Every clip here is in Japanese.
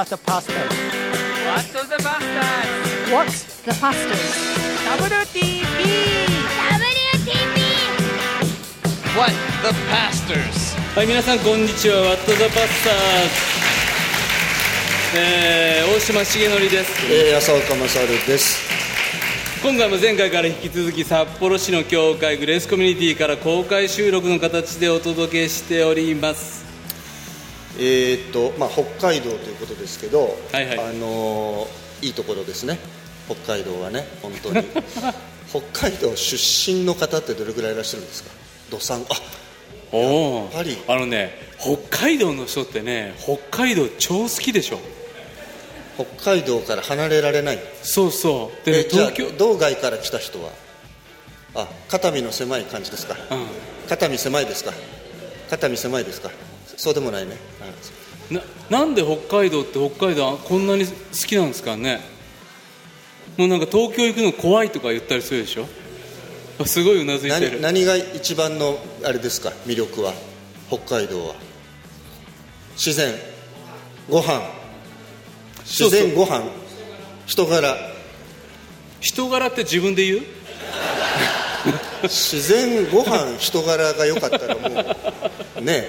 What the Pastors What's the Bastards? What's the pastors? WTP! What the pastors? はい、皆さんこんにちは。ワットザパスターズ。えー、大島重則です。えー、浅岡勝です。今回も前回から引き続き札幌市の教会グレースコミュニティから公開収録の形でお届けしております。えーっとまあ北海道ということですけど、はいはいあのーいいところですね。北海道はね本当に 北海道出身の方ってどれくらいいらっしゃるんですか？土産？あおおぱりあのね、北海道の人ってね、北海道超好きでしょ。北海道から離れられない？そうそう。でね、東京、道外から来た人は？あ肩身の狭い感じですか？うん。肩身狭いですか？肩身狭いですか？そうでもないね。ななんで北海道って北海道こんなに好きなんですかね？もうなんか東京行くの怖いとか言ったりするでしょ？あすごいうなずいてる。何何が一番のあれですか？魅力は？北海道は？自然？ご飯？自然ご飯？人柄？人柄って自分で言う？自然ご飯人柄が良かったらもうね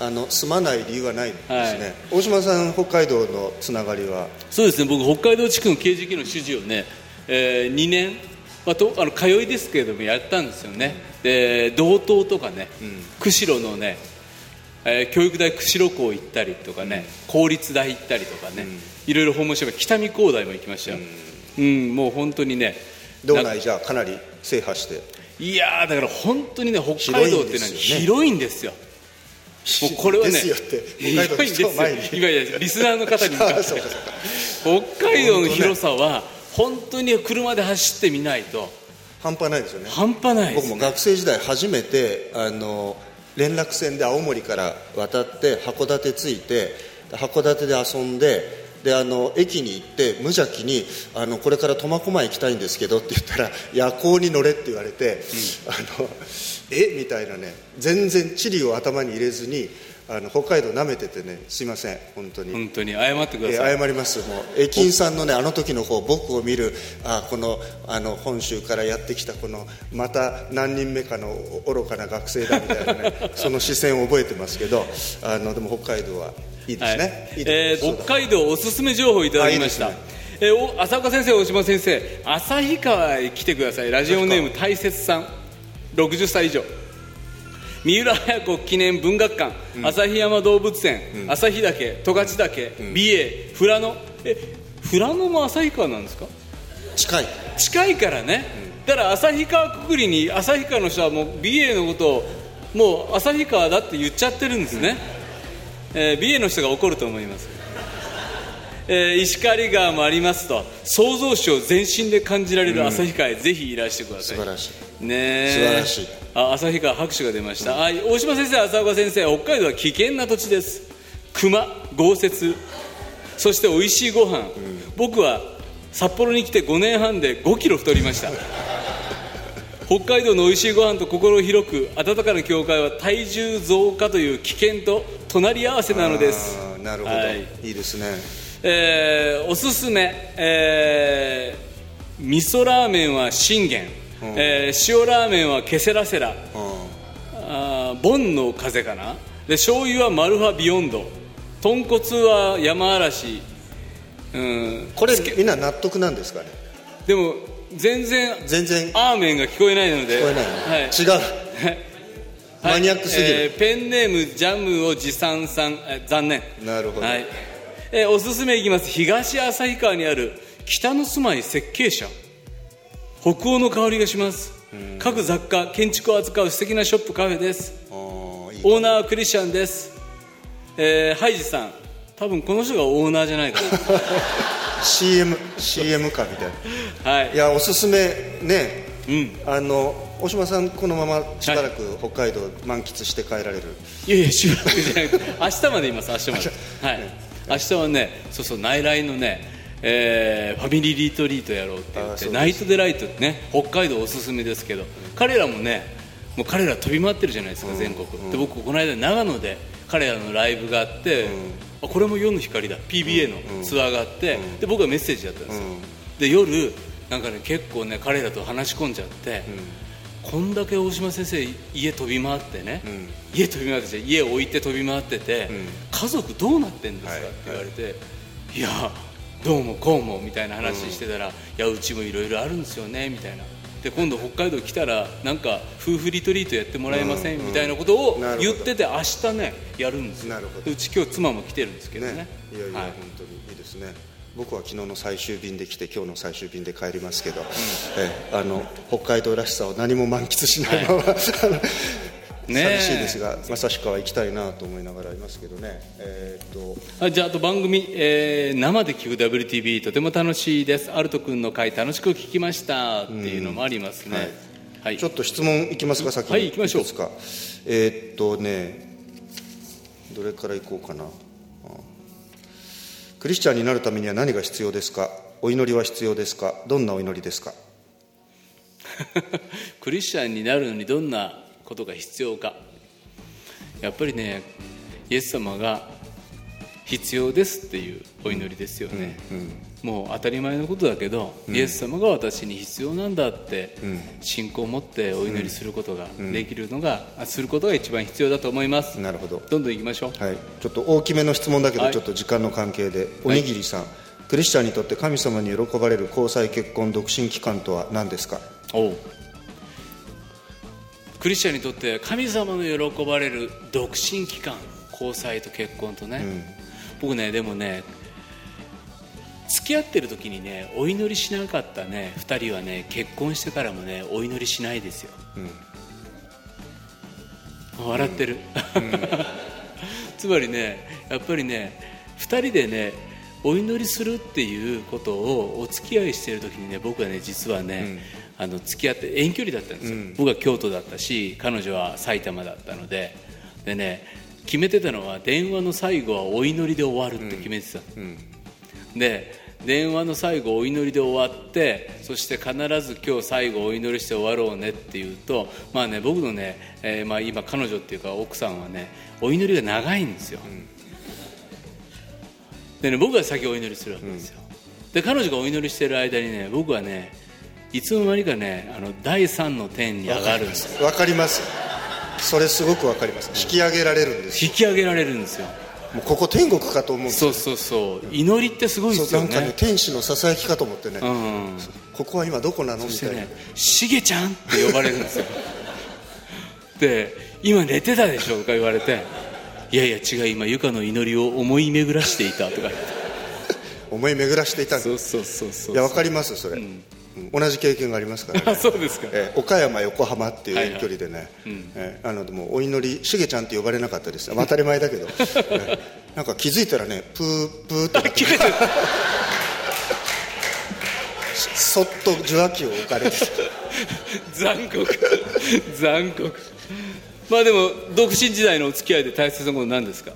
あの住まない理由はないですね、はい。大島さん北海道のつながりは？そうですね。僕北海道地区の刑事局の主事をね、え2年、まあ、とあの通いですけれどもやったんですよね。で道東とかね、釧路のね、えー教育大釧路校行ったりとかね、公立大行ったりとかね、いろいろ訪問して北見工大も行きましたよ、うん。もう本当にね道内じゃあかなり制覇して。いやーだから本当にね北海道ってのは広広いんですよもうこれはねですよって北海道の広いんですよ。人を前に。いやリスナーの方に向かって 北海道の広さは本当に車で走ってみないと。半端ないですよね。半端ないね、僕も学生時代初めてあの連絡船で青森から渡って函館着いて函館で遊んでであの駅に行って無邪気にあのこれから苫小牧行きたいんですけどって言ったら夜行に乗れって言われて、あのえ？みたいなね全然地理を頭に入れずにあの北海道舐めててねすいません本当に。本当に。謝ってくだえさい、ー謝ります。もう駅員さんのねあの時のこう僕を見るあこのあの本州からやってきたこのまた何人目かの愚かな学生だみたいなね その視線を覚えてますけどあのでも北海道はいいですね、はい。いいえー北海道おすすめ情報いただきました。えーお浅岡先生大島先生旭川へ来てください。ラジオネーム大切さん60歳以上。三浦綾子記念文学館、旭山動物園、旭岳十勝岳、美瑛富良野。え富良野も旭川なんですか？近い。近いからね、だから旭川くくりに旭川の人はもう美瑛のことをもう旭川だって言っちゃってるんですね、えー美瑛の人が怒ると思います、えー石狩川もありますと。創造主を全身で感じられる旭川へぜひいらしてください、素晴らしいねえ。素晴らしい。あ旭川拍手が出ました、あ大島先生浅岡先生北海道は危険な土地です。熊豪雪。そして美味しいご飯、僕は札幌に来て5年半で5キロ太りました。北海道の美味しいご飯と心広く温かな教会は体重増加という危険と隣り合わせなのです。なるほど、はい。い、いですね。えーおすすめ、えー味噌ラーメンは信玄、えー塩ラーメンはケセラセラ。あーボンの風かな。で醤油はマルファビヨンド。豚骨は山嵐。うん。これみんな納得なんですかね？でも全然全然。アーメンが聞こえないので。聞こえないの、はい、違う。マニアックすぎる。えーペンネームジャムを持参さん、えー残念。なるほど。はい。えーおすすめいきます。東旭川にある北の住まい設計者北欧の香りがします。各雑貨建築を扱う素敵なショップカフェです。オーナーはクリスチャンです、えーハイジさん。多分この人がオーナーじゃないか CM, CM かみたいな。なはい。いやおすすめね。うん。あの大島さんこのまましばらく北海道満喫して帰られる、いやいや収録じゃなくて明日までいます明日まで。はい。明日はねそうそう内来のねえーファミリーリトリートやろうって言ってナイトデライトってね北海道おすすめですけど彼らもねもう彼ら飛び回ってるじゃないですか全国、で僕この間長野で彼らのライブがあって、あこれも夜の光だ。PBA のツアーがあって、うん。で僕はメッセージだったんですよ、うん。で夜なんかね結構ね彼らと話し込んじゃって、こんだけ大島先生家飛び回ってね、うん。家飛び回ってて家置いて飛び回ってて、ん。家族どうなってんですか、はいって言われて、い、やどうもこうもみたいな話してたら、いやうちもいろいろあるんですよねみたいな。で今度北海道来たらなんか夫婦リトリートやってもらえません、うん。みたいなことを言ってて明日ねやるんですよ。なるほど。でうち今日妻も来てるんですけどね。ね。いやいや、はい。本当にいいですね。僕は昨日の最終便で来て今日の最終便で帰りますけど、えあの北海道らしさを何も満喫しないまま、あのねえ寂しいですが旭川行きたいなと思いながらいますけどね。えーっと。あじゃああと番組、えー生で聞く WTV とても楽しいです。アルト君の回楽しく聞きましたっていうのもありますね、はい。ちょっと質問いきますか先に。はい行きましょう。か。えーっとねどれからいこうかな。あ。クリスチャンになるためには何が必要ですか？お祈りは必要ですか？どんなお祈りですか？クリスチャンになるのにどんなことが必要か。やっぱりねイエス様が必要ですっていうお祈りですよね、もう当たり前のことだけど、イエス様が私に必要なんだって信仰を持ってお祈りすることができるのが、あすることが一番必要だと思います。なるほど。どんどん行きましょう。はい、ちょっと大きめの質問だけど、はい。ちょっと時間の関係で。おにぎりさん、クリスチャンにとって神様に喜ばれる交際結婚独身期間とは何ですか？おうクリスチャンにとって神様の喜ばれる独身期間交際と結婚とね、僕ねでもね付き合ってる時にねお祈りしなかったね2人はね結婚してからもねお祈りしないですよ、笑ってる、つまりねやっぱりね2人でねお祈りするっていうことをお付き合いしてる時にね僕はね実はね、あの付き合って遠距離だったんですよ、僕は京都だったし彼女は埼玉だったので。でね決めてたのは電話の最後はお祈りで終わるって決めてた、で電話の最後お祈りで終わってそして必ず今日最後お祈りして終わろうねっていうとまあね僕のね、えーまあ、今彼女っていうか奥さんはねお祈りが長いんですよ、でね僕が先お祈りするわけですよ、で彼女がお祈りしてる間にね僕はねいつの間にかねあの第三の天に上がるんです。よわかります。それすごくわかります。引き上げられるんです。引き上げられるんですよ。もうここ天国かと思うんですそうそうそう。祈りってすごいですよね。なんかね天使のささやきかと思ってね、うんここは今どこなのみいな、そしたてね「しげちゃん」って呼ばれるんですよ。で「今寝てたでしょ」とか言われて「いやいや違う今ゆかの祈りを思い巡らしていた」とか。思い巡らしていたそうそうそうそう。いやわかりますそれ、うん同じ経験がありますから、ね。あそうですか。えー岡山横浜っていう遠距離でね、えーあのでもお祈りしげちゃんって呼ばれなかったです。当たり前だけど、えーなんか気づいたらねプープーって。切れてるそっと受話器を置かれて。て 残酷。残酷。まあでも独身時代のお付き合いで大切なこと何ですか、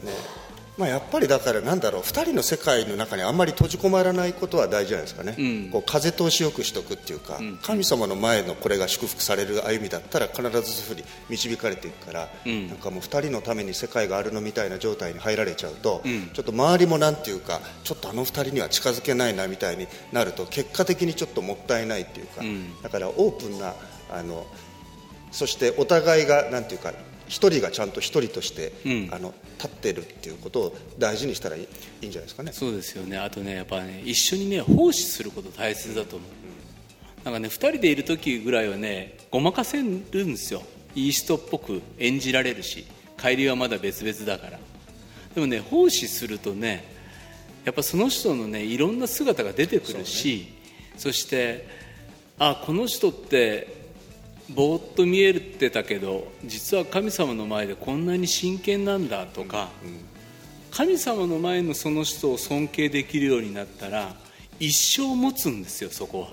まあやっぱりだからなんだろう2人の世界の中にあんまり閉じ込まらないことは大事じゃないですかね、ん。こう風通しよくしとくっていうか、神様の前のこれが祝福される歩みだったら必ずそういうふうに導かれていくから、ん。なんかもう2人のために世界があるのみたいな状態に入られちゃうと、ちょっと周りもなんていうかちょっとあの2人には近づけないなみたいになると結果的にちょっともったいないっていうか、だからオープンなあのそしてお互いがなんていうか一人がちゃんと一人として、うん。あの立ってるっていうことを大事にしたらいいんじゃないですかね。そうですよね。あとねやっぱね一緒にね奉仕すること大切だと思う、なんかね2人でいる時ぐらいはねごまかせるんですよ。いい人っぽく演じられるし帰りはまだ別々だから。でもね奉仕するとねやっぱその人のねいろんな姿が出てくるしそ,、してあこの人ってぼーっと見えてたけど実は神様の前でこんなに真剣なんだとか、神様の前のその人を尊敬できるようになったら一生持つんですよそこ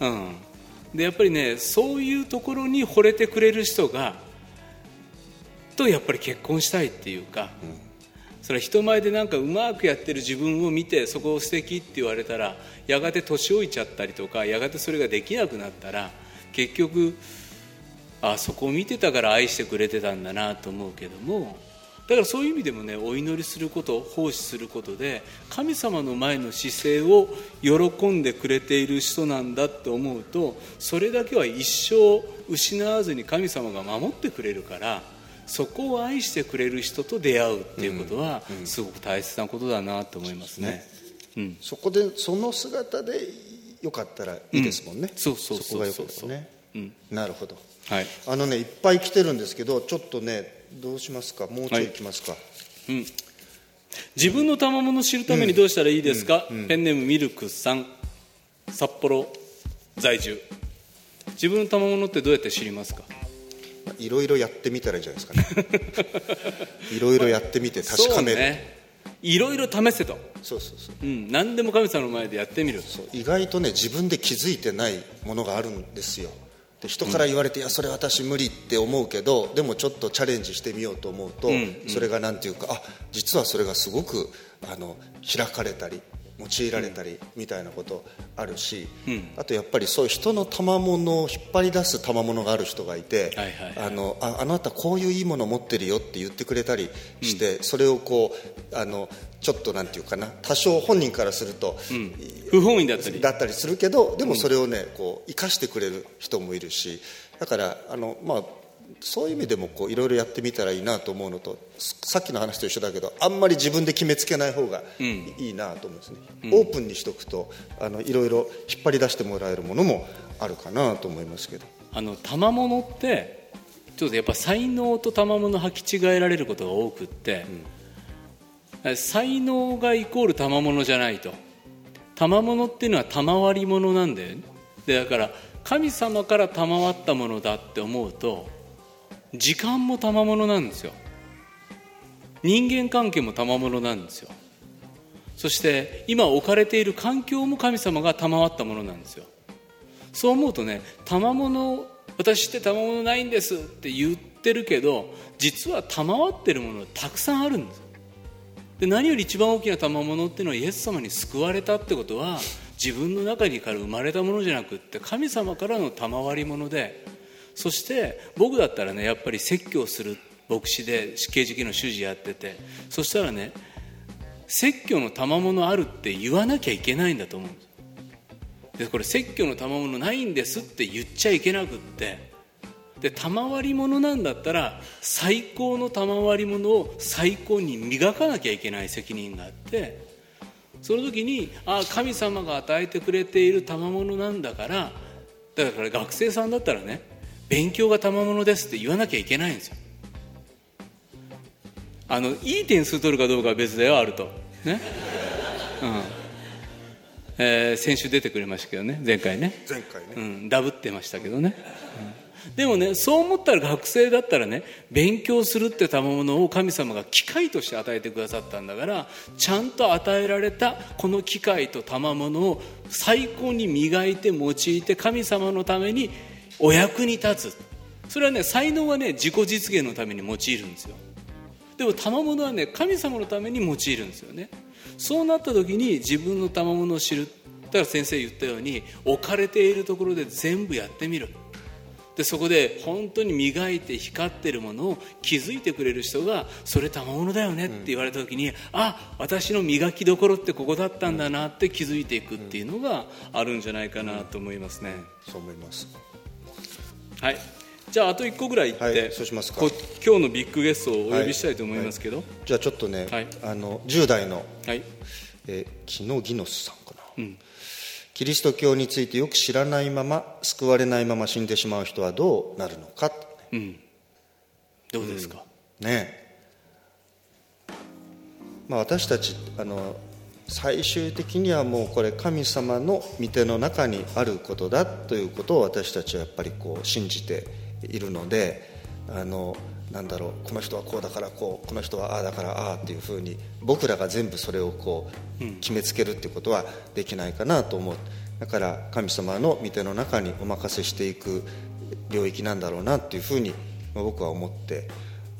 は、うん。でやっぱりねそういうところに惚れてくれる人がとやっぱり結婚したいっていうか、それは人前でなんかうまくやってる自分を見てそこを素敵って言われたらやがて年老いちゃったりとかやがてそれができなくなったら結局あそこを見てたから愛してくれてたんだなと思うけどもだからそういう意味でもねお祈りすること奉仕することで神様の前の姿勢を喜んでくれている人なんだって思うとそれだけは一生失わずに神様が守ってくれるからそこを愛してくれる人と出会うっていうことはすごく大切なことだなと思いますね。うん、そこでその姿でよかったらいいですもんね、うん。そうそうそうそう。こがよかったらね、うん。なるほど。はい。あのねいっぱい来てるんですけどちょっとねどうしますか？もうちょい行きますか、うん、自分の賜物を知るためにどうしたらいいですか、ペンネームミルクさん札幌在住。自分の賜物ってどうやって知りますか？いろいろやってみたらいいんじゃないですかね。いろいろやってみて確かめる。そうねいろいろ試せと、そうそうそう。うん、何でも神様の前でやってみるそう意外とね自分で気づいてないものがあるんですよ。で人から言われて、いやそれ私無理って思うけどでもちょっとチャレンジしてみようと思うと、ん。それがなんていうかあ実はそれがすごくあの開かれたり用いられたりみたいなことあるし、うん。あとやっぱりそういう人の賜物を引っ張り出す賜物がある人がいて、はいはいはい。あのああなたこういういいもの持ってるよって言ってくれたりして、それをこうあのちょっとなんていうかな多少本人からすると、ん。不本意だったり。だったりするけどでもそれをねこう生かしてくれる人もいるしだからあの、まあ、そういう意味でもこういろいろやってみたらいいなと思うのとすさっきの話と一緒だけどあんまり自分で決めつけない方がん。いいなと思うんですね、オープンにしとくとあのいろいろ引っ張り出してもらえるものもあるかなと思いますけど。あの賜物ってちょっとやっぱ才能と賜物履き違えられることが多くって、才能がイコール賜物じゃないと。賜物っていうのは賜り物なんだよね。でだから神様から賜ったものだって思うと時間も賜物なんですよ。人間関係も賜物なんですよ。そして今置かれている環境も神様が賜ったものなんですよ。そう思うとね賜物私って賜物ないんですって言ってるけど実は賜ってるものたくさんあるんですで何より一番大きな賜物っていうのはイエス様に救われたってことは自分の中にから生まれたものじゃなくって神様からの賜り物でそして僕だったらねやっぱり説教する牧師で死刑事系の主事やっててそしたらね説教の賜物あるって言わなきゃいけないんだと思うんです。でこれ説教の賜物ないんですって言っちゃいけなくってで賜り物なんだったら最高の賜り物を最高に磨かなきゃいけない責任があってその時にああ神様が与えてくれている賜物なんだからだから学生さんだったらね勉強が賜物ですって言わなきゃいけないんですよ。あのいい点数取るかどうかは別だよあると。ね。うん。えー先週出てくれましたけどね。前回ね。前回ね、うん、ダブってましたけどね、うん。でもねそう思ったら学生だったらね勉強するって賜物を神様が機会として与えてくださったんだからちゃんと与えられたこの機会と賜物を最高に磨いて用いて神様のためにお役に立つ。それはね才能はね自己実現のために用いるんですよ。でも賜物はね神様のために用いるんですよね。そうなった時に自分の賜物を知る。だから先生言ったように置かれているところで全部やってみる。でそこで本当に磨いて光ってるものを気づいてくれる人がそれ賜物だよねって言われた時に、あ私の磨きどころってここだったんだなって気づいていくっていうのがあるんじゃないかなと思いますね。そう思いますはい。じゃああと1個ぐらい言って、はいそうしますか。こ今日のビッグゲストをお呼びしたいと思いますけど。じゃあちょっとね、はい。あの10代の、はい、えー、キノギノスさんかな、うん。キリスト教についてよく知らないまま救われないまま死んでしまう人はどうなるのかうん、どうですか、ね。まあ、私たちあの最終的にはもうこれ神様の御手の中にあることだということを私たちはやっぱりこう信じているのであのなんだろうこの人はこうだからこうこの人はああだからああっていうふうに僕らが全部それをこう決めつけるっていうことはできないかなと思う。だから神様の御手の中にお任せしていく領域なんだろうなっていうふうにまあ僕は思って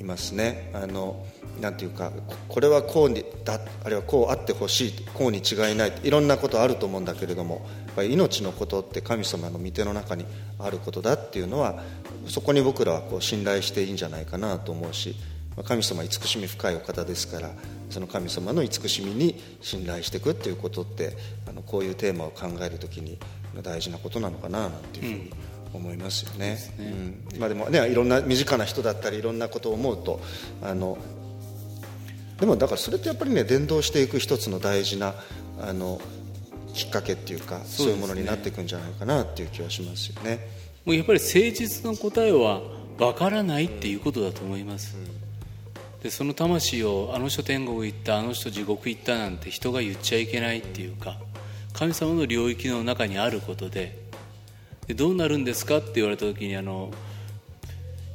いますね。あのなんていうかこれはこうにだあるいはこうあってほしいこうに違いないいろんなことあると思うんだけれどもやっぱり命のことって神様の御手の中にあることだっていうのはそこに僕らはこう信頼していいんじゃないかなと思うし神様慈しみ深いお方ですからその神様の慈しみに信頼していくっていうことってあのこういうテーマを考えるときに大事なことなのかななんていうふうに思いますよね。うんまあ、でもねいろんな身近な人だったりいろんなことを思うとあのでもだからそれってやっぱりね伝道していく一つの大事なあのきっかけっていうかそういうものになっていくんじゃないかなっていう気はしますよね。もうやっぱり誠実な答えはわからないっていうことだと思います、でその魂をあの人天国行ったあの人地獄行ったなんて人が言っちゃいけないっていうか神様の領域の中にあることででどうなるんですかって言われた時にあの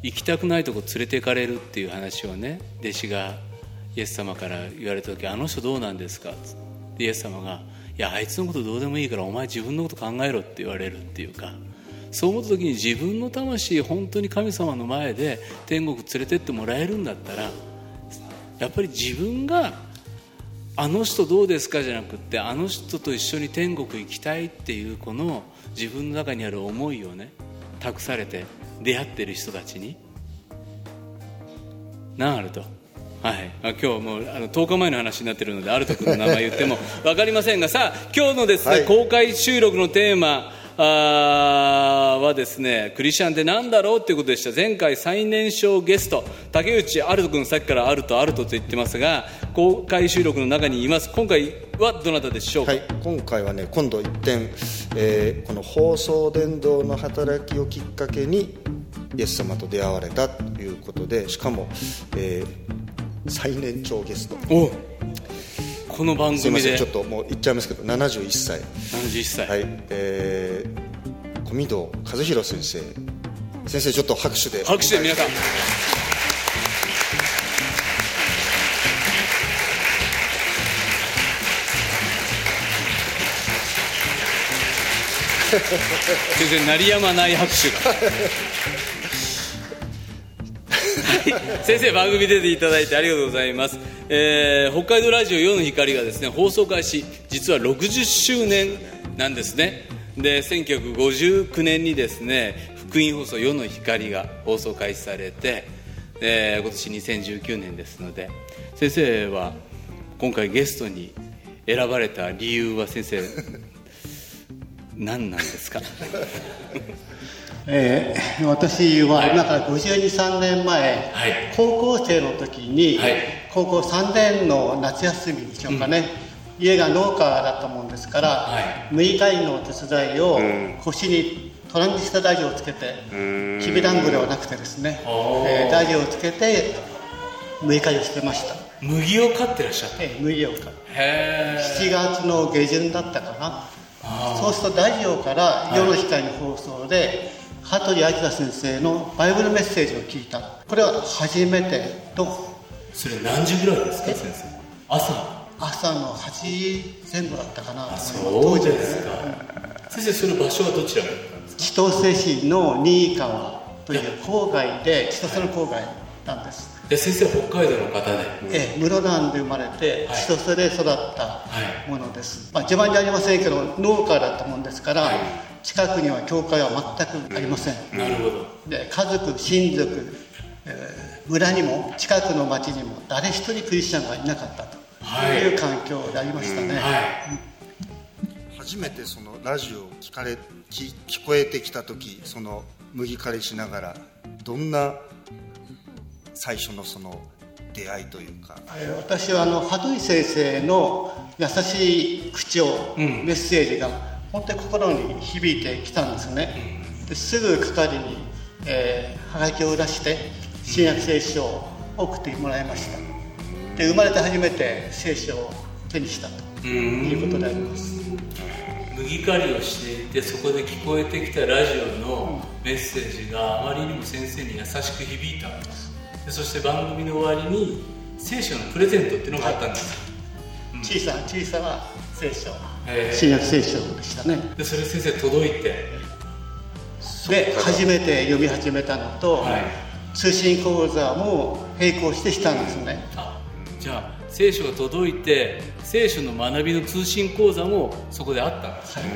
行きたくないとこ連れて行かれるっていう話をね弟子がイエス様から言われた時あの人どうなんですかってイエス様がいやあいつのことどうでもいいからお前自分のこと考えろって言われるっていうかそう思った時に自分の魂本当に神様の前で天国連れてってもらえるんだったらやっぱり自分があの人どうですかじゃなくってあの人と一緒に天国行きたいっていうこの自分の中にある思いをね託されて出会ってる人たちに。なあると。はい、あ今日もうあの10日前の話になっているのでアルト君の名前言っても分かりませんがさあ今日のですね、はい、公開収録のテーマあはですねクリスチャンって何だろうっていうことでした。前回最年少ゲスト竹内アルト君さっきからアルトアルトと言ってますが公開収録の中にいます。今回はどなたでしょうか、はい、今回はね今度一点、えー、この放送伝道の働きをきっかけにイエス様と出会われたということでしかも、えー、最年長ゲスト。おこの番組で。ちょっともう言っちゃいますけど71歳。71歳。はい。えー、小見堂和弘先生。先生ちょっと拍手で。拍手で皆さん。全然鳴りやまない拍手が先生番組出ていただいてありがとうございます、えー、北海道ラジオ夜の光がですね放送開始実は60周年なんですね。で1959年にですね福音放送夜の光が放送開始されて、えー、今年2019年ですので先生は今回ゲストに選ばれた理由は先生何なんですか？えー、私は今から523年前、はい、高校生の時に、はい、高校3年の夏休みでしょうかね、うん、家が農家だったもんですから、はい、6日のお手伝いを腰にトランジスタダジをつけてきびだんごではなくてですね、えー、ダジをつけて6日をしてました。麦を飼ってらっしゃった、えー、麦を飼って。7月の下旬だったかな。そうするとラジオから夜の光の放送で、羽鳥明先生のバイブルメッセージを聞いた。これは初めてと。それ何時ぐらいですか先生？朝。朝の8時前後だったかな。そうですか、先生その場所はどちらだったんですか？千歳市の新井川という郊外で千歳の郊外なんです。で先生北海道の方で？ええ室蘭で生まれて、千歳で育ったものです、まあ自慢じゃありませんけど農家だったもんですから、はい近くには教会は全くありません、なるほど。で家族親族、えー、村にも近くの町にも誰一人クリスチャンがいなかったと、はい、いう環境でありましたね、はい、初めてそのラジオを聞かれ聞聞こえてきた時その麦枯れしながらどんな最初のその出会いというか？私はあの羽鳥先生の優しい口調、うん、メッセージが本当に心に響いてきたんですね。ですぐ係に、えー、はがきを出して新約聖書を送ってもらいました。で生まれて初めて聖書を手にしたということであります。麦刈りをしていてそこで聞こえてきたラジオのメッセージがあまりにも先生に優しく響いたでそして番組の終わりに聖書のプレゼントっていうのがあったんです、はい、小さな小さな聖書新約聖書でしたね。でそれ先生届いて。で初めて読み始めたのと、はい、通信講座も並行してしたんですね。あじゃあ聖書が届いて聖書の学びの通信講座もそこであったんです、はい。う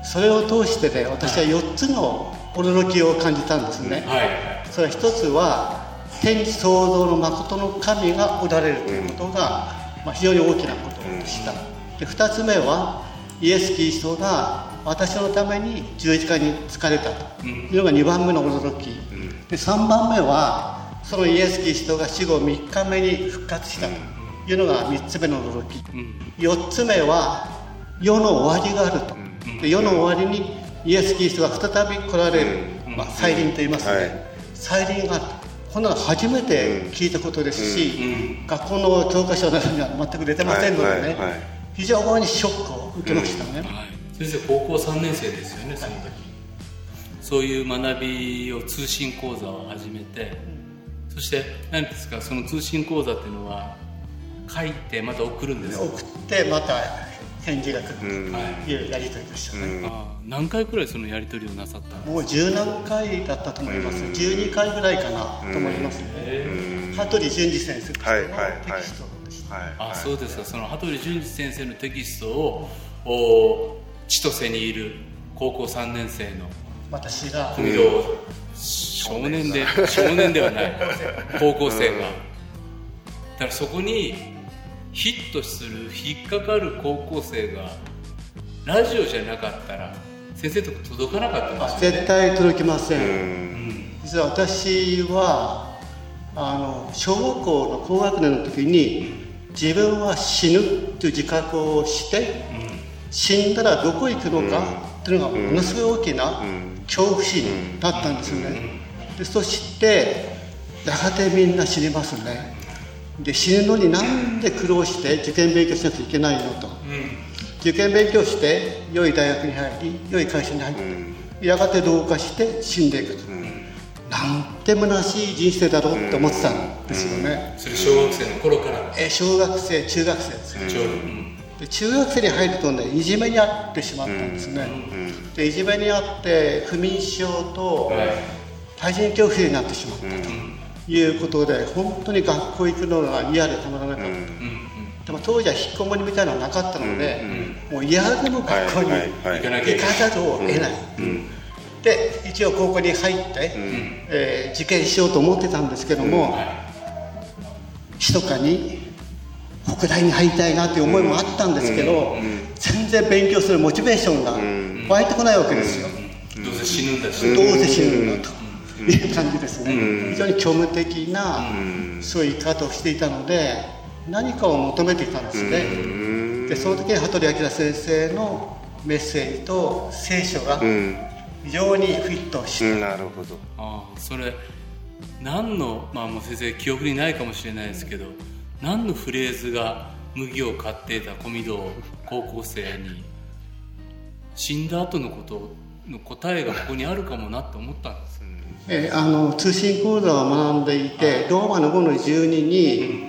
ん、それを通してね私は4つの驚きを感じたんですね、はい、それは1つは天地創造の誠の神がおられるということが、まあ、非常に大きなことでした、で2つ目はイエス・キリストが私のために十字架に疲れたと。いうのが2番目の驚き、で3番目はそのイエス・キリストが死後3日目に復活したと。いうのが3つ目の驚き、4つ目は世の終わりがあると、で世の終わりにイエス・キリストが再び来られる、まあ、再臨といいますね、はい、再臨がある。こんなの初めて聞いたことですし、学校の教科書などには全く出てませんのでね、非常にショックを受けましたね、先生高校3年生ですよねその時、そういう学びを通信講座を始めて、そして何ですかその通信講座っていうのは書いてまた送るんですか？送ってまた返事が来るというやり取りでしたね、何回くらいそのやり取りをなさったもう十何回だったと思います。12回ぐらいかなと思いますね。羽鳥淳二先生のテキストあそうですか。その羽鳥淳二先生のテキストをお千歳にいる高校3年生の私が。少年で少年ではない。高校生が。だからそこにヒットする引っかかる高校生がラジオじゃなかったら先生とこ届かなかったです、ね、絶対届きません、うん、実は私はあの小学校の高学年の時に自分は死ぬという自覚をして、うん、死んだらどこ行くのかというのがものすごい大きな恐怖心だったんですよね、でそしてやがてみんな死にますね。で死ぬのになんで苦労して受験勉強しなくちゃいけないのと、受験勉強して良い大学に入り良い会社に入って、やがて同化して死んでいくと、なんて虚しい人生だろうって思ってたんですよね、それ小学生の頃から。え小学生中学生ですね、で中学生に入るとねいじめにあってしまったんですね、でいじめにあって不眠症と対人恐怖になってしまったと、いうことで本当に学校行くのが嫌でたまらなかった、でも当時は引きこもりみたいなのはなかったので、もう嫌でも学校に行かざるを得ない、で一応高校に入って、えー、受験しようと思ってたんですけども、密かに北大に入りたいなという思いもあったんですけど、全然勉強するモチベーションが湧いてこないわけですよ、どうせ死ぬんだし。どうせ死ぬんだと、いう感じですね、非常に虚無的な、そういう生き方をしていたので何かを求めていたんですね、でその時に羽鳥明先生のメッセージと聖書が非常にフィットして、なるほど。ああそれ何のまあもう先生記憶にないかもしれないですけど何のフレーズが麦を買っていた小見堂高校生に死んだ後のことの答えがここにあるかもなって思ったんです。えー、あの通信講座を学んでいてローマの5の12に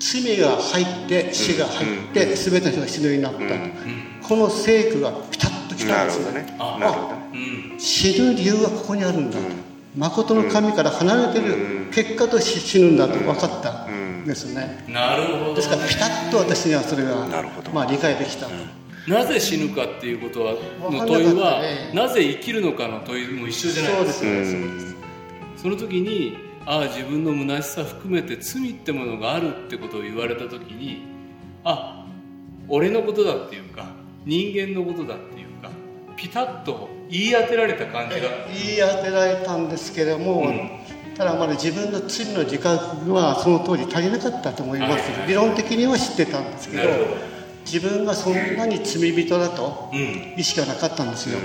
罪が入って死が入って全ての人が死ぬようになったこの聖句がピタッときたんですよね。あ死ぬ理由はここにあるんだ。と誠の神から離れてる。結果として死ぬんだと分かったんですね。なるほど、ですからピタッと私にはそれが、まあ、理解できた。と。なぜ死ぬかっていうことはの問いは、なぜ生きるのかの問いも一緒じゃないですか、その時にああ自分の虚しさ含めて罪ってものがあるってことを言われた時にあ俺のことだっていうか人間のことだっていうかピタッと言い当てられた感じが。言い当てられたんですけども、うん、ただまだ自分の罪の自覚はその当時足りなかったと思います、理論的には知ってたんですけど自分がそんなに罪人だと意識はなかったんですよ、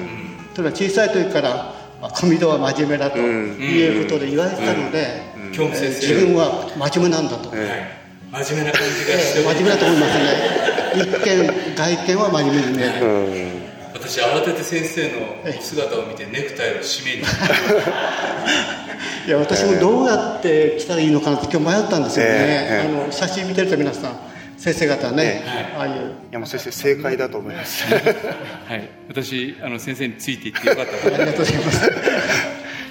ただ小さい時から小見戸は真面目だということで言われてたので、自分は真面目なんだと、真面目な感じがして、真面目だと思いますね。一見外見は真面目に見える、私慌てて先生の姿を見てネクタイを締めに。いや私もどうやって来たらいいのかなって今日迷ったんですよね、あの写真見てると皆さん先生方ね、ああいう。山先生正解だと思います。はい。私あの先生についていってよかった ありがとうございます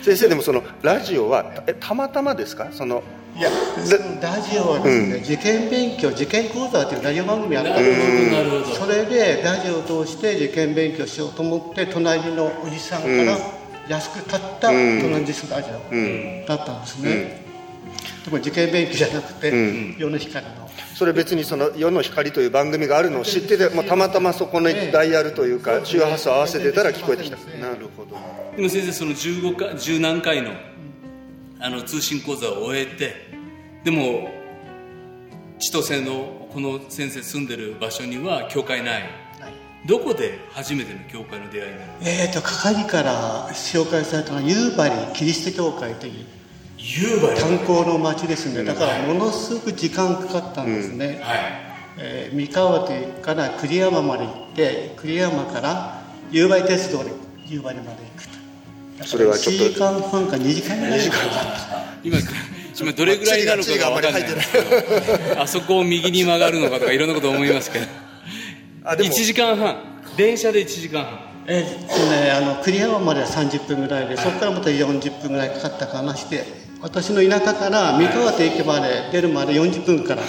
先生でもそのラジオはえたまたまですか？そのいやラジオはですね、うん、受験勉強受験講座っていうラジオ番組あったんですそれでラジオを通して受験勉強しようと思って隣のおじさんから安く買ったトランジスタラジオだったんですね、でも受験勉強じゃなくて、世の光のそれ別にその「世の光」という番組があるのを知っててもうたまたまそこのダイヤルというか周波数を合わせてたら聞こえてきた、なるほど。でも先生その15か10何回のあの通信講座を終えてでも千歳のこの先生住んでる場所には教会ない。どこで初めての教会の出会いになるえーと係から紹介されたのは夕張キリスト教会という夕張観光の街ですね。だからものすごく時間かかったんですね、はい。えー三河というから栗山まで行って栗山から夕張鉄道で夕張まで行くと。それはちょっと1時間半か2時間ぐらい。かかった今今どれぐらいなのかが分かんない。んですけどあそこを右に曲がるのかとかいろんなこと思いますけど。1あでも。時間半。電車で1時間半。えーっとねあの栗山までは30分ぐらいでそこからまた40分ぐらいかかったかなして私の田舎から三河と駅まで出るまで40分から。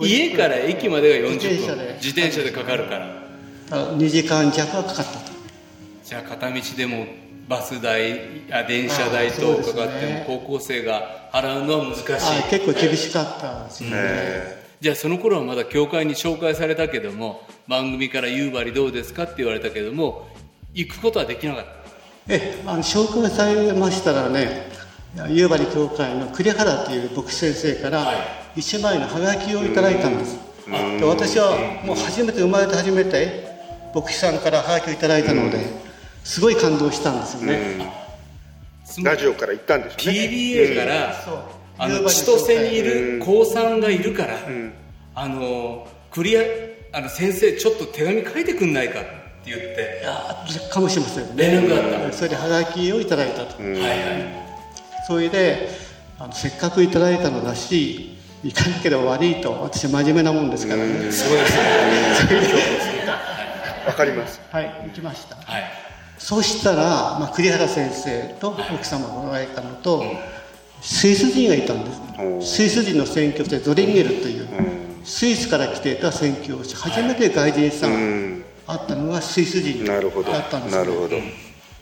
家から駅までが40自転車分で。自転車でかかるから。2時間弱はかかったと。じゃあ片道でもバス代あ電車代あとかかっても高校生が払うのは難しい。あ結構厳しかったですね、じゃあその頃はまだ教会に紹介されたけども番組から夕張どうですかって言われたけども行くことはできなかった。えあの紹介されましたらね夕張教会の栗原という牧師先生から一枚のハガキをいただいたんです。で私はもう初めて生まれて初めて牧師さんからハガキをいただいたのですごい感動したんですよね、ラジオから行ったんでしょうね。PBA からそうあの夕張千歳にいる高3がいるからあのクリアあの先生ちょっと手紙書いてくんないかって言っていやかもしれませんね。連絡があっそれでハガキをいただいたと、はいはいそれであのせっかくいただいたのだし行かなければ悪いと私真面目なもんですからね。すごいですね。わかります。はい行きました。はい。そうしたら、まあ、栗原先生と奥様がおられたのと、スイス人がいたんです。スイス人の宣教師でゾリンゲルという、スイスから来ていた宣教師初めて外人さんうん。会ったのがスイス人だったんですなるほど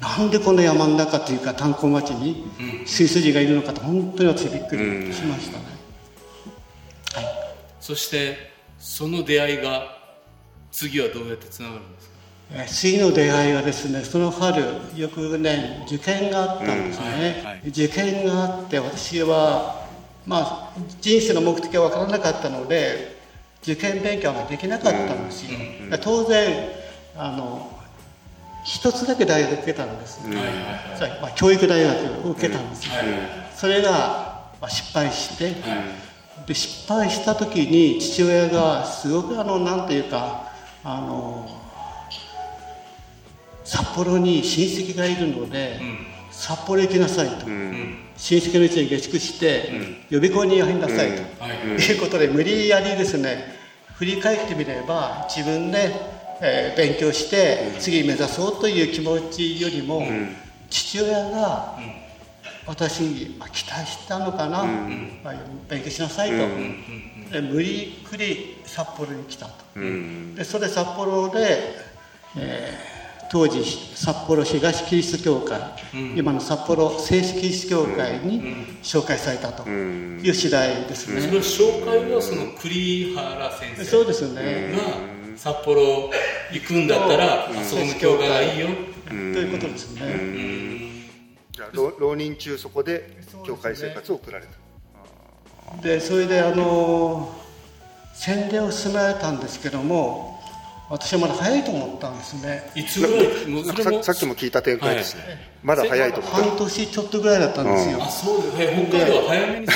なんでこの山の中というか炭鉱町にスイス人がいるのかと本当に私びっくりしました。ね、はい。そしてその出会いが次はどうやってつながるんですか？えー次の出会いはですねその春翌年受験があったんですね、うん。はいはい。受験があって私はまあ人生の目的は分からなかったので受験勉強ができなかったんですよ、当然あの一つだけ大学受けたんです、それまあ、教育大学を受けたんです。よ、それが、まあ、失敗して、で失敗した時に父親がすごくあのなんていうかあの札幌に親戚がいるので、札幌行きなさいと、親戚のうちに下宿して、予備校に入りなさいと、いうことで無理やりですね振り返ってみれば自分で、えー勉強して次目指そうという気持ちよりも、父親が私にまあ期待したのかな、まあ勉強しなさいと、で無理くり札幌に来たと。でそれ札幌で、えー当時札幌東キリスト教会、今の札幌正式キリスト教会に紹介されたと。いう次第ですね、その紹介はその栗原先生そうですね、が札幌行くんだったらあそこの教会がいいよ。ということですね、じゃあ浪浪人中そこで教会生活を送られた。でそれであの洗礼を進められたんですけども私はまだ早いと思ったんですね。いつぐらい？ささっきも聞いた展開ですね、まだ早いと思った。半年ちょっとぐらいだったんですよ、あそうです。ね北海道は早めに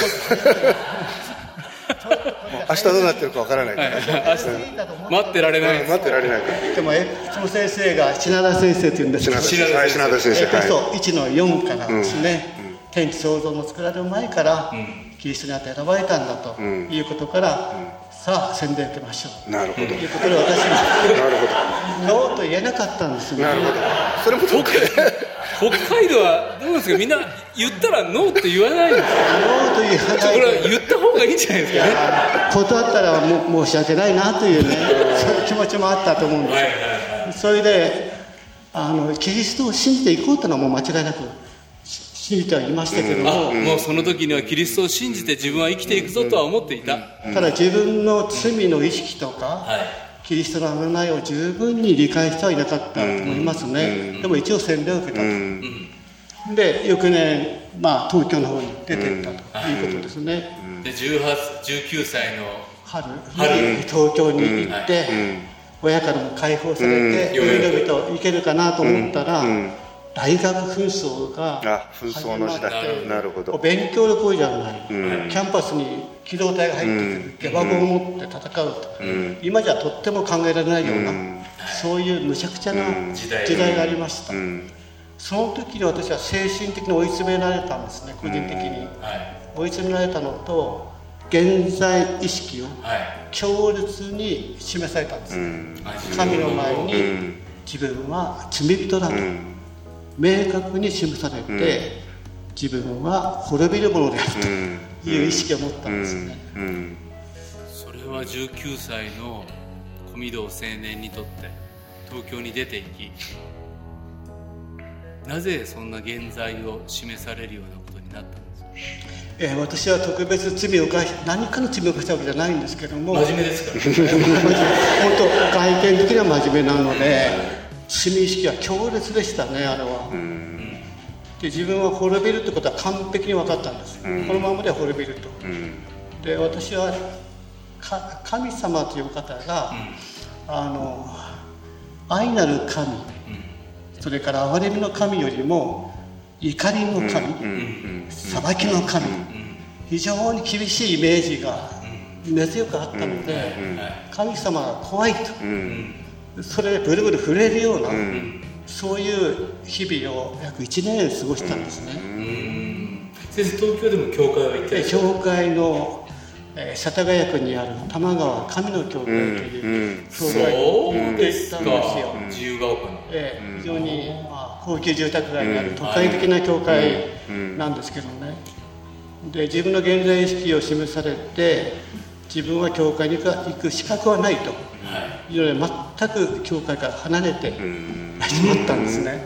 明日どうなってるかわからない。から、待ってられない。待ってられないから。でもえその先生が品田先生というんですけど。品田先生。えっとはいそう1の4からですね、天地創造の作られる前から、キリストにあって選ばれたんだということから、さあ宣伝受けましょう。なるほど。ということで私なるほノーと言えなかったんですね。どなるほど。それも北海道はどうですかみんな言ったらノーって言わないんですかノーと言えこない。れは言った方がいいんじゃない。ですかね断ったらもう申し訳ないなというね。そういう気持ちもあったと思うんです、はいはいはいそれであのキリストを信じていこうというのはもう間違いなくし信じてはいましたけども、もうその時にはキリストを信じて自分は生きていくぞとは思っていた、ただ自分の罪の意識とか、はい。キリストの危いを十分に理解してはいなかったと思いますね、でも一応洗礼を受けたと、で翌年、まあ、東京の方に出ていったということですね、で18 19歳の春春。に東京に行って、親からも解放されて、うん。のびのびと行けるかなと思ったら、大学紛争があ紛争の時代。なるほど。勉強どころじゃない、キャンパスに機動隊が入ってくる、ゲバゴンを持って戦うと、今じゃとっても考えられないような、そういうむちゃくちゃな時代がありました、その時に私は精神的に追い詰められたんですね個人的に、はい。追い詰められたのと現在意識をはい強烈に示されたんです、神の前に自分は罪人だと、明確に示されて、自分は滅びるものであるという意識を持ったんですね、それは19歳の小御堂青年にとって東京に出ていきなぜそんな現在を示されるようなことになったんですか？えー私は特別罪を犯し何かの罪を犯したわけじゃないんですけども。真面目ですか？ら本当外見的には真面目なので罪意識は強烈でしたねあれは、で自分は滅びるってことは完璧に分かったんです、このままでは滅びると、で私はか神様という方が、あの愛なる神、それから憐れみの神よりも怒りの神、裁きの神、非常に厳しいイメージが根強くあったので、神様が怖いと、それでブルブル震えるような、そういう日々を約1年過ごしたんですね。先生東京でも教会は行って教会の、えー世田谷区にある玉川神の教会という教会そうにですか。行ったんですよ。自由が丘の。ええ非常に、まあ、高級住宅街にある都会的な教会なんですけどね、で自分の現在意識を示されて自分は教会に行く資格はないと。い。うので全く教会から離れてしまったんですね、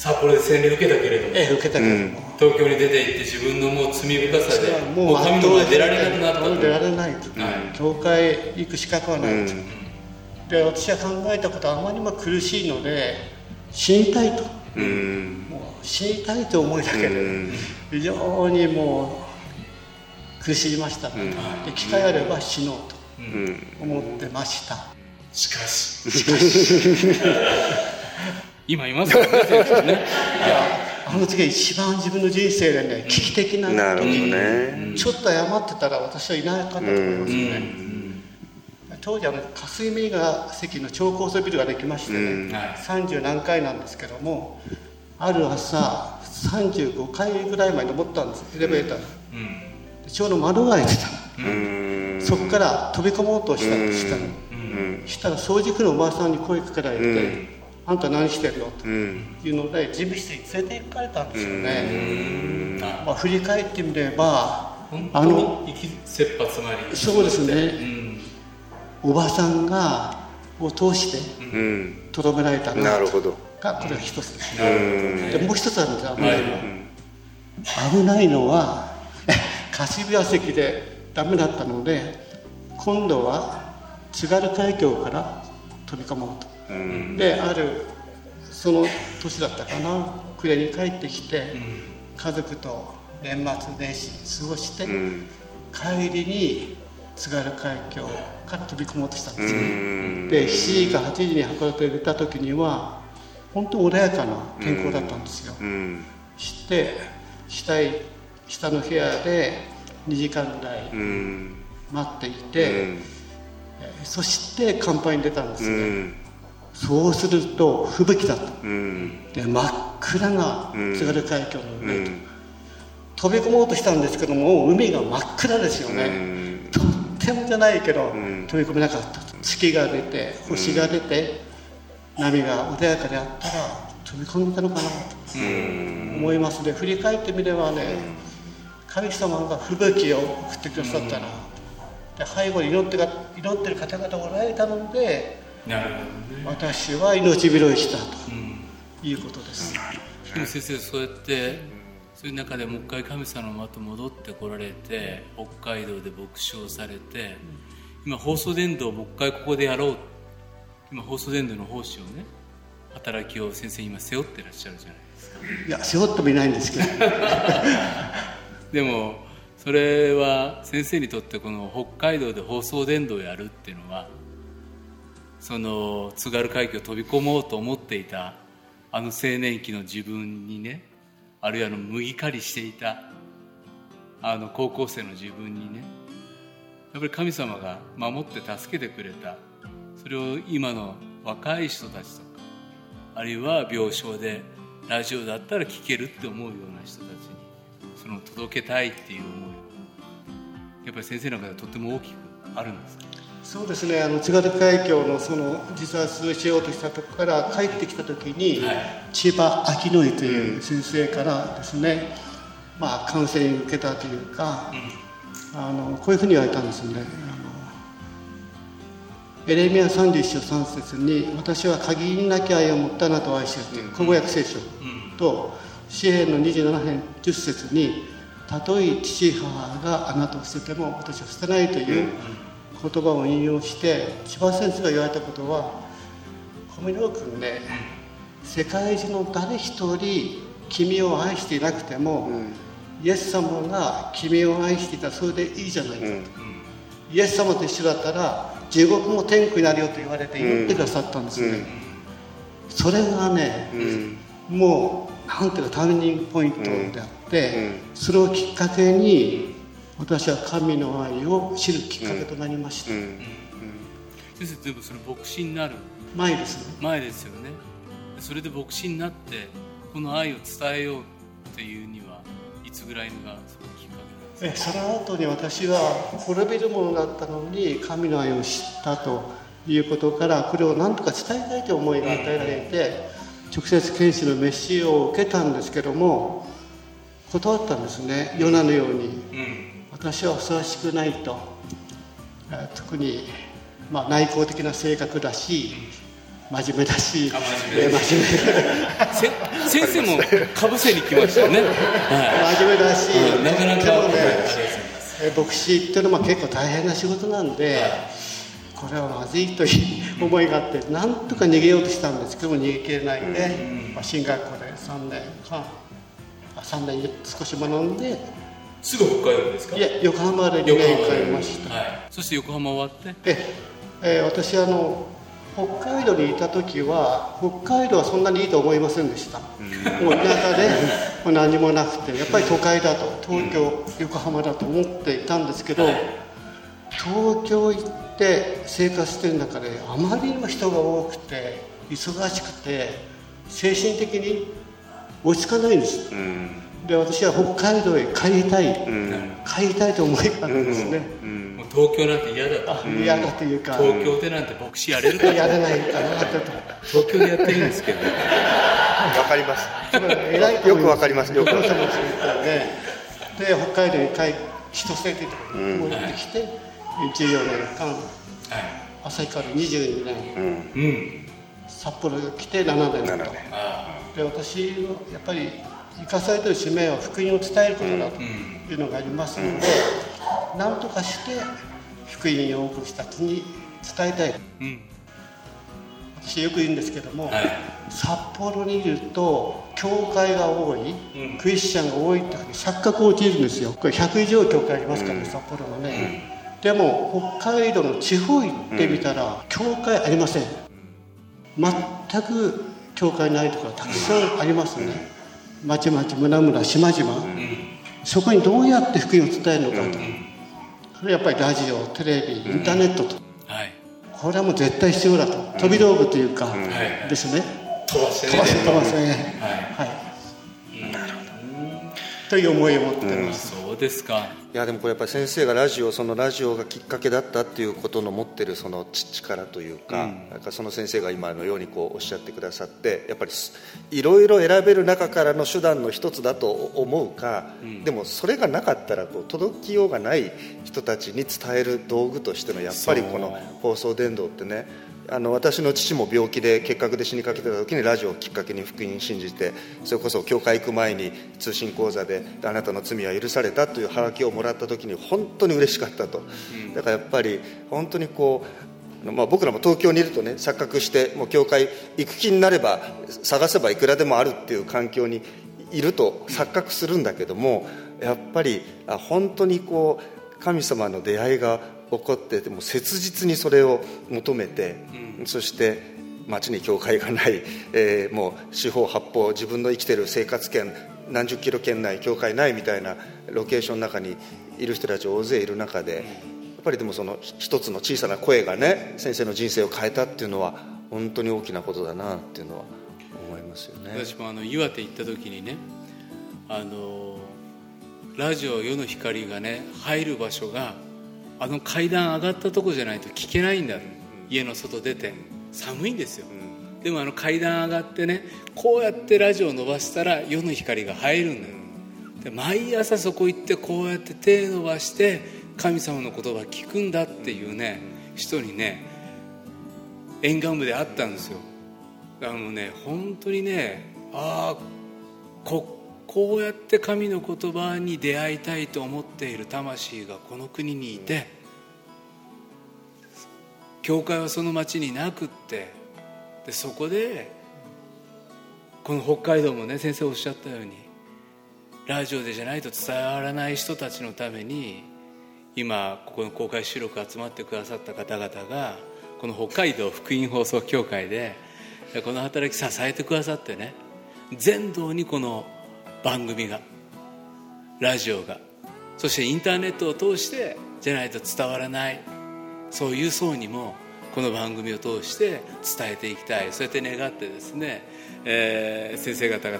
札幌で洗礼受けたけれどもええ受けたけれども、東京に出て行って自分のもう罪深さでもうもう神の前に出られなくなったと出られないと、教会行く資格はないと、で私は考えたことはあまりにも苦しいので死にたいと、もう死にたいという思いだけで、非常にもう苦しみました、で機会あれば死のうと思ってました、しかし 今いますからねねあの時が一番自分の人生でね危機的ななるほね。ちょっと謝ってたら私はいなかったと思いますね、当時あの霞が関の超高層ビルができましてね、はい。30何階なんですけどもある朝35階ぐらいまで登ったんですエレベーター。でちょうど窓が開いてたの。そこから飛び込もうとしたんです下にしたら掃除婦のおばあさんに声かけられて「あんた何してるの?」というので事務室に連れて行かれたんですよね、まあ、振り返ってみれば本あの切羽詰まり。そうですね。うん。おばさんがを通してうん。とどめられたなるほど。がこれが一つですでもう一つあるんです危ないのは、危ないのは 貸部屋席でダメだったので今度は津軽海峡から飛び込もうと、であるその年だったかな暮れに帰ってきて、家族と年末年始過ごして、帰りに津軽海峡から飛び込もうとしたんですね、で7時か8時に函館に出た時には本当穏やかな天候だったんですよ、うん。して下へ下の部屋で2時間ぐらいうん。待っていて、えーそして乾杯に出たんですうね、んそうすると吹雪だとうん。で真っ暗なうん。津軽海峡のう上と、ん。飛び込もうとしたんですけども海が真っ暗ですよね、うん。とってもじゃないけど、ん。飛び込めなかったと。月が出て星が出て、波が穏やかであったら飛び込んでたのかなと思います。ね振り返ってみればね、神様が吹雪を降ってくださったな、で背後に祈ってが祈ってる方々がおられたのでなるほどね。私は命拾いしたということです、でも先生そうやってそういう中でもう一回神様のまた戻ってこられて北海道で牧師をされて今放送伝道をもう一回ここでやろう今放送伝道の奉仕をね働きを先生今背負ってらっしゃるじゃないですか。いや背負ってもいないんですけど。でもそれは先生にとってこの北海道で放送伝道をやるっていうのはその津軽海峡を飛び込もうと思っていたあの青年期の自分にねあるいはの麦刈りしていたあの高校生の自分にねやっぱり神様が守って助けてくれたそれを今の若い人たちとかあるいは病床でラジオだったら聞けるって思うような人たちにその届けたいっていう思いやっぱり先生の中ではとても大きくあるんですか？そうですね。あの津軽海峡のその自殺しようとしたとこから帰ってきた時に、はい、千葉明則という先生からですね、まあ、カウンセリング受けたというか、うん、あのこういうふうに言われたんですね。エレミア31章3節に「私は限りなき愛を持ったあなたを愛しる」という口語訳聖書と詩篇の27編10節に「たとえ父母があなたを捨てても私は捨てない」という言葉を引用して千葉先生が言われたことは小室君ね世界中の誰一人君を愛していなくても、イエス様が君を愛していたらそれでいいじゃないかと、イエス様と一緒だったら地獄も天国になるよと言われて言ってくださったんですね、それがね、もうなんていうかターニングポイントであって、それをきっかけに私は神の愛を知るきっかけとなりました、先生全部その牧師になる。前ですね。前ですよね。それで牧師になってこの愛を伝えようっていうにはいつぐらいのがそのきっかけなんですか？その後に私は滅びるものだったのに神の愛を知ったということからこれを何とか伝えたいという思いが与えられて直接検視のメッシーを受けたんですけども断ったんですね。ヨナのように、うん私はふさわしくないと。特に、まあ、内向的な性格だし真面目だし真面目。先生もかぶせに来ましたね、はい、真面目だし、うん、なかなか牧師っていうのは結構大変な仕事なんで、はい、これはまずいという思いがあってなんとか逃げようとしたんです。けども逃げきれないんで、うん、まあ、進学校で3年半3年少し学んですぐ北海道ですか？いや横浜で2年帰りました、はい、そして横浜終わって？え、えー、私あの北海道にいた時は北海道はそんなにいいと思いませんでした、うん、もう田舎でもう何もなくてやっぱり都会だと東京、うん、横浜だと思っていたんですけど、はい、東京行って生活してる中であまりにも人が多くて忙しくて精神的に落ち着かないんです、うんで私は北海道へ帰りたい、うん、帰りたいと思いがあるんですね、うん。うん、東京なんて嫌だと。嫌だというか。東京でなんて牧師やれるかやれないかなと。東京でやってるんですけど。わかります。よくわかります。よくわかりますで北海道に帰千歳というところに戻ってきて、うん、14年間、はい、旭川で22年、うん。札幌に来て7年7年。で私のやっぱり生かされてる使命は福音を伝えることだというのがありますので、何とかして福音を多く人たちに伝えたい、うん、私よく言うんですけども、はい、札幌にいると教会が多い、うん、クリスチャンが多いって錯覚を陥るんですよ。これ100以上教会ありますからね、うん、札幌のね、でも北海道の地方行ってみたら、教会ありません。全く教会ないところたくさんありますね、町々村々島々、うん、そこにどうやって福音を伝えるのかと、うん、それやっぱりラジオテレビインターネットと、はい、これはもう絶対必要だと、飛び道具というか、ですね、飛ばせ飛ばせ飛ばせ。ねはい、という思いを持ってます、そうですか。いやでもこれやっぱり先生がラジオそのラジオがきっかけだったっていうことの持ってるその力というか,、なんかその先生が今のようにこうおっしゃってくださってやっぱりいろいろ選べる中からの手段の一つだと思うか、うん、でもそれがなかったらこう届きようがない人たちに伝える道具としてのやっぱりこの放送伝道ってねあの私の父も病気で結核で死にかけてた時にラジオをきっかけに福音信じてそれこそ教会行く前に通信講座で「あなたの罪は許された」というハガキをもらった時に本当に嬉しかったと、だからやっぱり本当にこうまあ、僕らも東京にいるとね錯覚してもう教会行く気になれば探せばいくらでもあるっていう環境にいると錯覚するんだけどもやっぱり本当にこう神様の出会いが起こってでも切実にそれを求めて、うん、そして町に教会がない、えー、もう四方八方自分の生きてる生活圏何十キロ圏内教会ないみたいなロケーションの中にいる人たち大勢いる中でやっぱりでもその一つの小さな声がね先生の人生を変えたっていうのは本当に大きなことだなっていうのは思いますよね。私もあの岩手行った時にねあのラジオ「世の光」がね入る場所があの階段上がったとこじゃないと聞けないんだ、家の外出て。寒いんですよ、でもあの階段上がってねこうやってラジオを伸ばしたら世の光が入るんだよ。で毎朝そこ行ってこうやって手伸ばして神様の言葉聞くんだっていうね人にね沿岸部で会ったんですよ。あのね本当にねああここうやって神の言葉に出会いたいと思っている魂がこの国にいて教会はその町になくってでそこでこの北海道もね先生おっしゃったようにラジオでじゃないと伝わらない人たちのために今ここの公開収録集まってくださった方々がこの北海道福音放送協会でこの働き支えてくださってね全道にこの番組がラジオがそしてインターネットを通してじゃないと伝わらないそういう層にもこの番組を通して伝えていきたい。そうやって願ってですね、えー、先生方が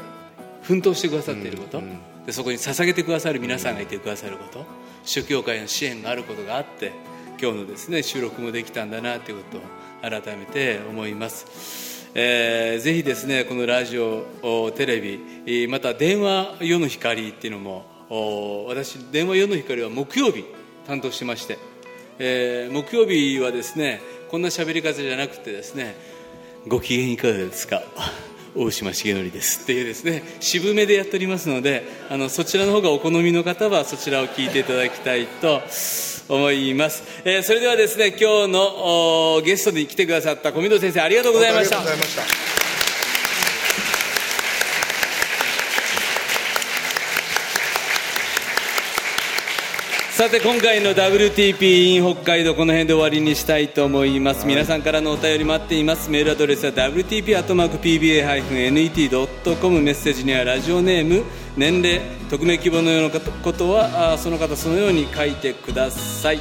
奮闘してくださっていること、うんうん、でそこに捧げてくださる皆さんがいてくださること。主教会の支援があることがあって今日のですね収録もできたんだなということを改めて思います。えー、ぜひですねこのラジオテレビまた電話世の光っていうのも私電話世の光は木曜日担当してまして、えー、木曜日はですねこんな喋り方じゃなくてですねご機嫌いかがですか？大島重則ですっていうですね渋めでやっておりますのであのそちらの方がお好みの方はそちらを聞いていただきたいと思います、えー、それではですね今日のゲストに来てくださった小見戸先生ありがとうございました。さて今回の WTP in 北海道この辺で終わりにしたいと思います、はい、皆さんからのお便り待っています。メールアドレスは WTP.PBA-NET.com メッセージにはラジオネーム。年齢匿名希望のようなことはその方そのように書いてください。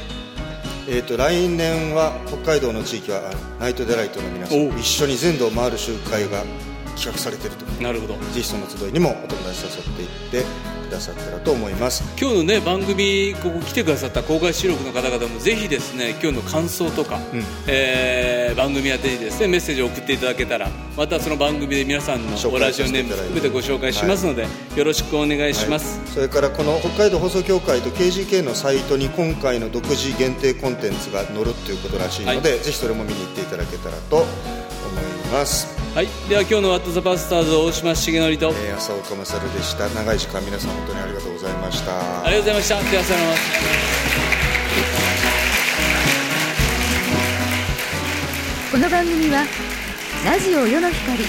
えーと、来年は北海道の地域はナイトデライトの皆さん一緒に全土を回る集会が企画されていると。なるほど。ぜひその集いにもお友達誘っていってくださったらと思います。今日のね番組ここ来てくださった公開収録の方々もぜひですね今日の感想とか、うん、えー、番組宛てにですねメッセージを送っていただけたらまたその番組で皆さんのおラジオネーム含めてご紹介しますので、はい、よろしくお願いします、はい、それからこの北海道放送協会と KGK のサイトに今回の独自限定コンテンツが載るということらしいので、はい、ぜひそれも見に行っていただけたらと思いますはい、では今日の「ワット・ザ・バスターズ」大島重則と、えー、浅岡勝でした。長い時間皆さん本当にありがとうございました。ありがとうございました。ではさよなら。この番組はラジオ世の光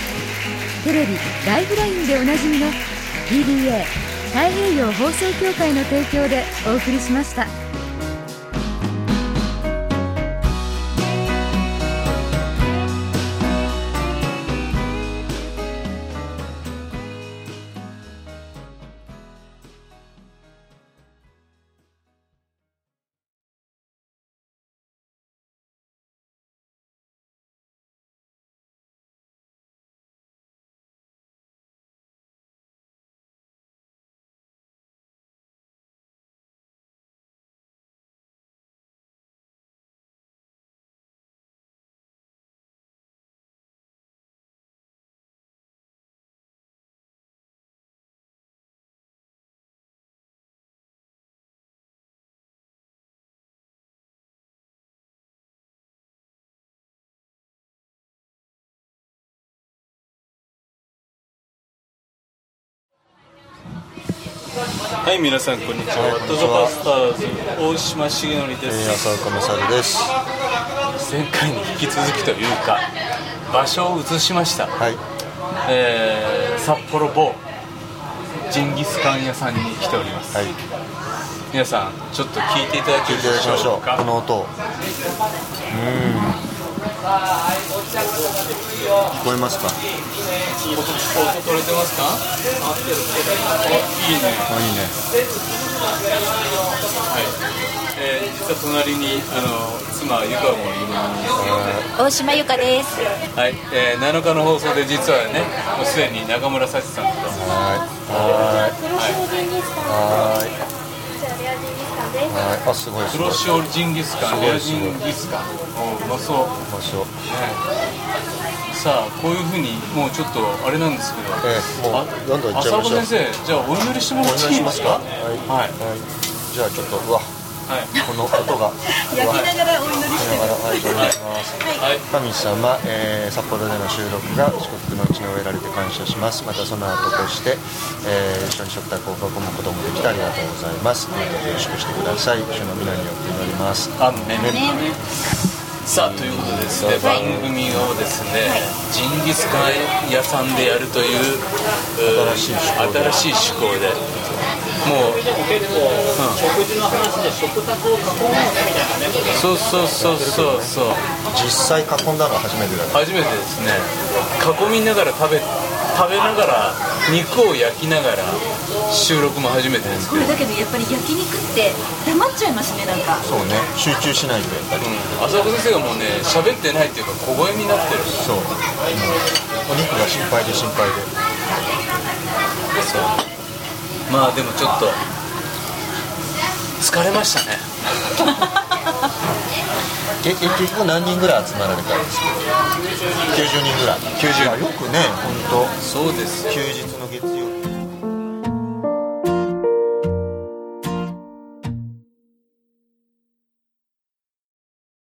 テレビ「ライフライン」でおなじみの PBA 太平洋放送協会の提供でお送りしました。はい皆さんこんにちは、ワットザバスターズ大島重則です、えー、浅岡勝です。前回に引き続きというか場所を移しました、はい。えー、札幌某ジンギスカン屋さんに来ております、はい、皆さんちょっと聞いていただけるでしょうか？この音。うん聞こえますか？音取れてますか？いいね。あいいね。はい。えー、実は隣にあの妻ゆかもいます。大島ゆかですはい、えー、7日の放送で実はねもうすでに中村幸さんと。はい。はい。はいはい、あすごい黒潮ジンギスカンレアジンギスカン。うまそう。うまそう、ね、さあこういうふうにもうちょっとあれなんですけど、えー、もうどんどんいっちゃいましょう。先生じゃあお祈りしてもらっていいですか？はい、はい、はい、じゃあちょっとうわ。はい、この音が焼きながらお祈りしてます。はい、お願いします。はい、神様、えー、札幌での収録が祝福のうちに終えられて感謝します。またその後として、えー、一緒に食卓を囲むこともできてありがとうございます。どうぞよろしくしてください。主の皆によって祈ります。アンメン。さあということでですね、番組をですね、はい、ジンギスカン屋さんでやるという新しい趣向でもう結構、食事の話で食卓を囲もうみたいなねそうそうそうそうそう実際囲んだのは初めてだ初めてですね。囲みながら食べ食べながら肉を焼きながら収録も初めてです。けどだけどやっぱり焼肉って黙っちゃいますねなんか。そうね。集中しないとやっぱり、うん、浅岡先生がもうね喋ってないっていうか小声になってる。そう、うん、お肉が心配で心配で。そうまあでもちょっと疲れましたね。結局何人ぐらい集まられたんですか？90人ぐらい。90よくね本当。そうです。休日の月曜